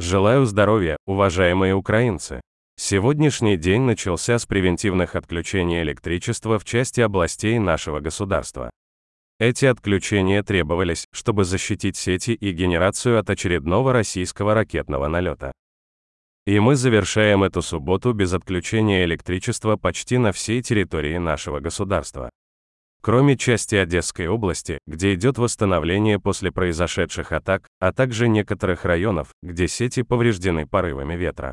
Желаю здоровья, уважаемые украинцы. Сегодняшний день начался с превентивных отключений электричества в части областей нашего государства. Эти отключения требовались, чтобы защитить сети и генерацию от очередного российского ракетного налета. И мы завершаем эту субботу без отключения электричества почти на всей территории нашего государства. Кроме части Одесской области, где идет восстановление после произошедших атак, а также некоторых районов, где сети повреждены порывами ветра.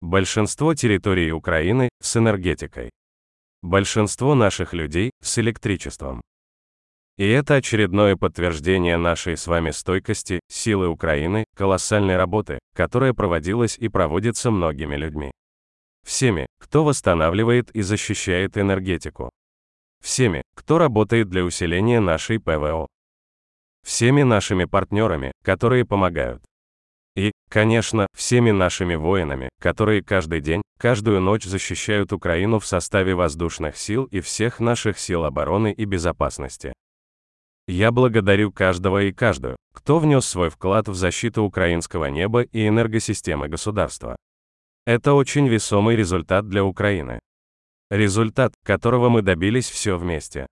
Большинство территорий Украины с энергетикой. Большинство наших людей с электричеством. И это очередное подтверждение нашей с вами стойкости, силы Украины, колоссальной работы, которая проводилась и проводится многими людьми. Всеми, кто восстанавливает и защищает энергетику. Всеми, кто работает для усиления нашей ПВО. Всеми нашими партнерами, которые помогают. И, конечно, всеми нашими воинами, которые каждый день, каждую ночь защищают Украину в составе воздушных сил и всех наших сил обороны и безопасности. Я благодарю каждого и каждую, кто внес свой вклад в защиту украинского неба и энергосистемы государства. Это очень весомый результат для Украины. Результат, которого мы добились все вместе.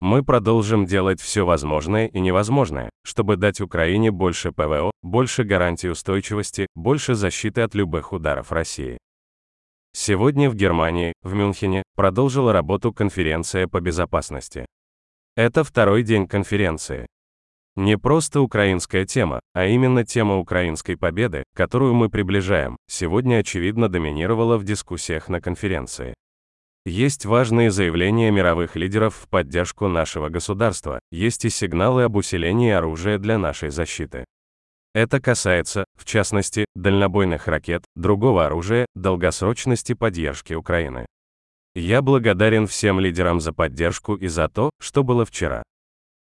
Мы продолжим делать все возможное и невозможное, чтобы дать Украине больше ПВО, больше гарантий устойчивости, больше защиты от любых ударов России. Сегодня в Германии, в Мюнхене, продолжила работу конференция по безопасности. Это второй день конференции. Не просто украинская тема, а именно тема украинской победы, которую мы приближаем, сегодня очевидно доминировала в дискуссиях на конференции. Есть важные заявления мировых лидеров в поддержку нашего государства, есть и сигналы об усилении оружия для нашей защиты. Это касается, в частности, дальнобойных ракет, другого оружия, долгосрочности поддержки Украины. Я благодарен всем лидерам за поддержку и за то, что было вчера.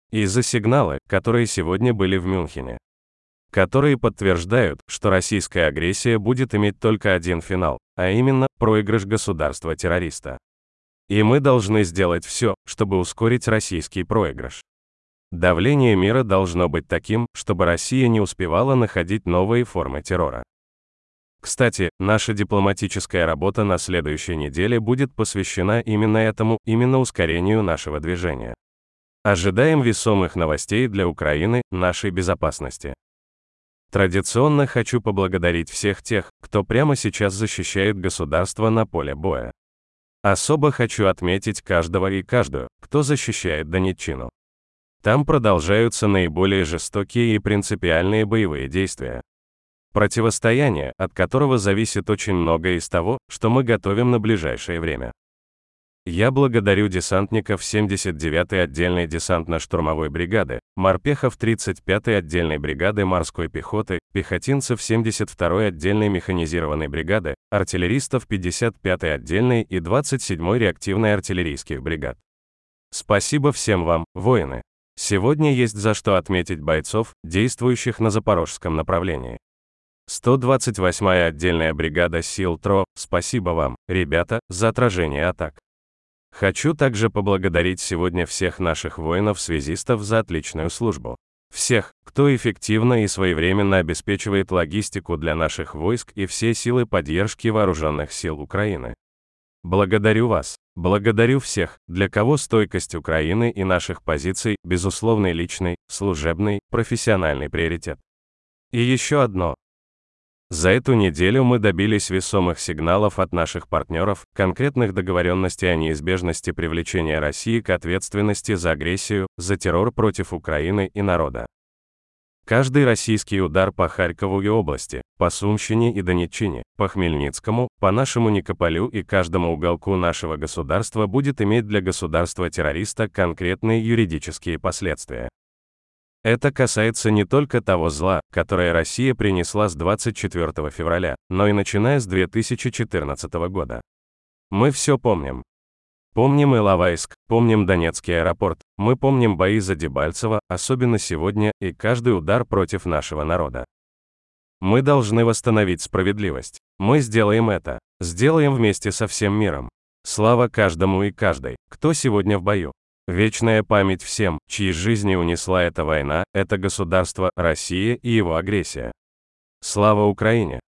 И за сигналы, которые сегодня были в Мюнхене. Которые подтверждают, что российская агрессия будет иметь только один финал, а именно, проигрыш государства-террориста. И мы должны сделать все, чтобы ускорить российский проигрыш. Давление мира должно быть таким, чтобы Россия не успевала находить новые формы террора. Кстати, наша дипломатическая работа на следующей неделе будет посвящена именно этому, именно ускорению нашего движения. Ожидаем весомых новостей для Украины, нашей безопасности. Традиционно хочу поблагодарить всех тех, кто прямо сейчас защищает государство на поле боя. Особо хочу отметить каждого и каждую, кто защищает Донеччину. Там продолжаются наиболее жестокие и принципиальные боевые действия. Противостояние, от которого зависит очень многое из того, что мы готовим на ближайшее время. Я благодарю десантников 79-й отдельной десантно-штурмовой бригады, морпехов 35-й отдельной бригады морской пехоты, пехотинцев 72-й отдельной механизированной бригады, артиллеристов 55-й отдельной и 27-й реактивной артиллерийских бригад. Спасибо всем вам, воины. Сегодня есть за что отметить бойцов, действующих на запорожском направлении. 128-я отдельная бригада сил ТРО, спасибо вам, ребята, за отражение атак. Хочу также поблагодарить сегодня всех наших воинов-связистов за отличную службу. Всех, кто эффективно и своевременно обеспечивает логистику для наших войск и все силы поддержки вооруженных сил Украины. Благодарю вас. Благодарю всех, для кого стойкость Украины и наших позиций – безусловный личный, служебный, профессиональный приоритет. И еще одно, за эту неделю мы добились весомых сигналов от наших партнеров, конкретных договоренностей о неизбежности привлечения России к ответственности за агрессию, за террор против Украины и народа. Каждый российский удар по Харькову и области, по Сумщине и Донеччине, по Хмельницкому, по нашему Никополю и каждому уголку нашего государства будет иметь для государства-террориста конкретные юридические последствия. Это касается не только того зла, которое Россия принесла с 24 февраля, но и начиная с 2014 года. Мы все помним. Помним Иловайск, помним Донецкий аэропорт, мы помним бои за Дебальцево, особенно сегодня, и каждый удар против нашего народа. Мы должны восстановить справедливость. Мы сделаем это. Сделаем вместе со всем миром. Слава каждому и каждой, кто сегодня в бою. Вечная память всем, чьи жизни унесла эта война, это государство, Россия и его агрессия. Слава Украине!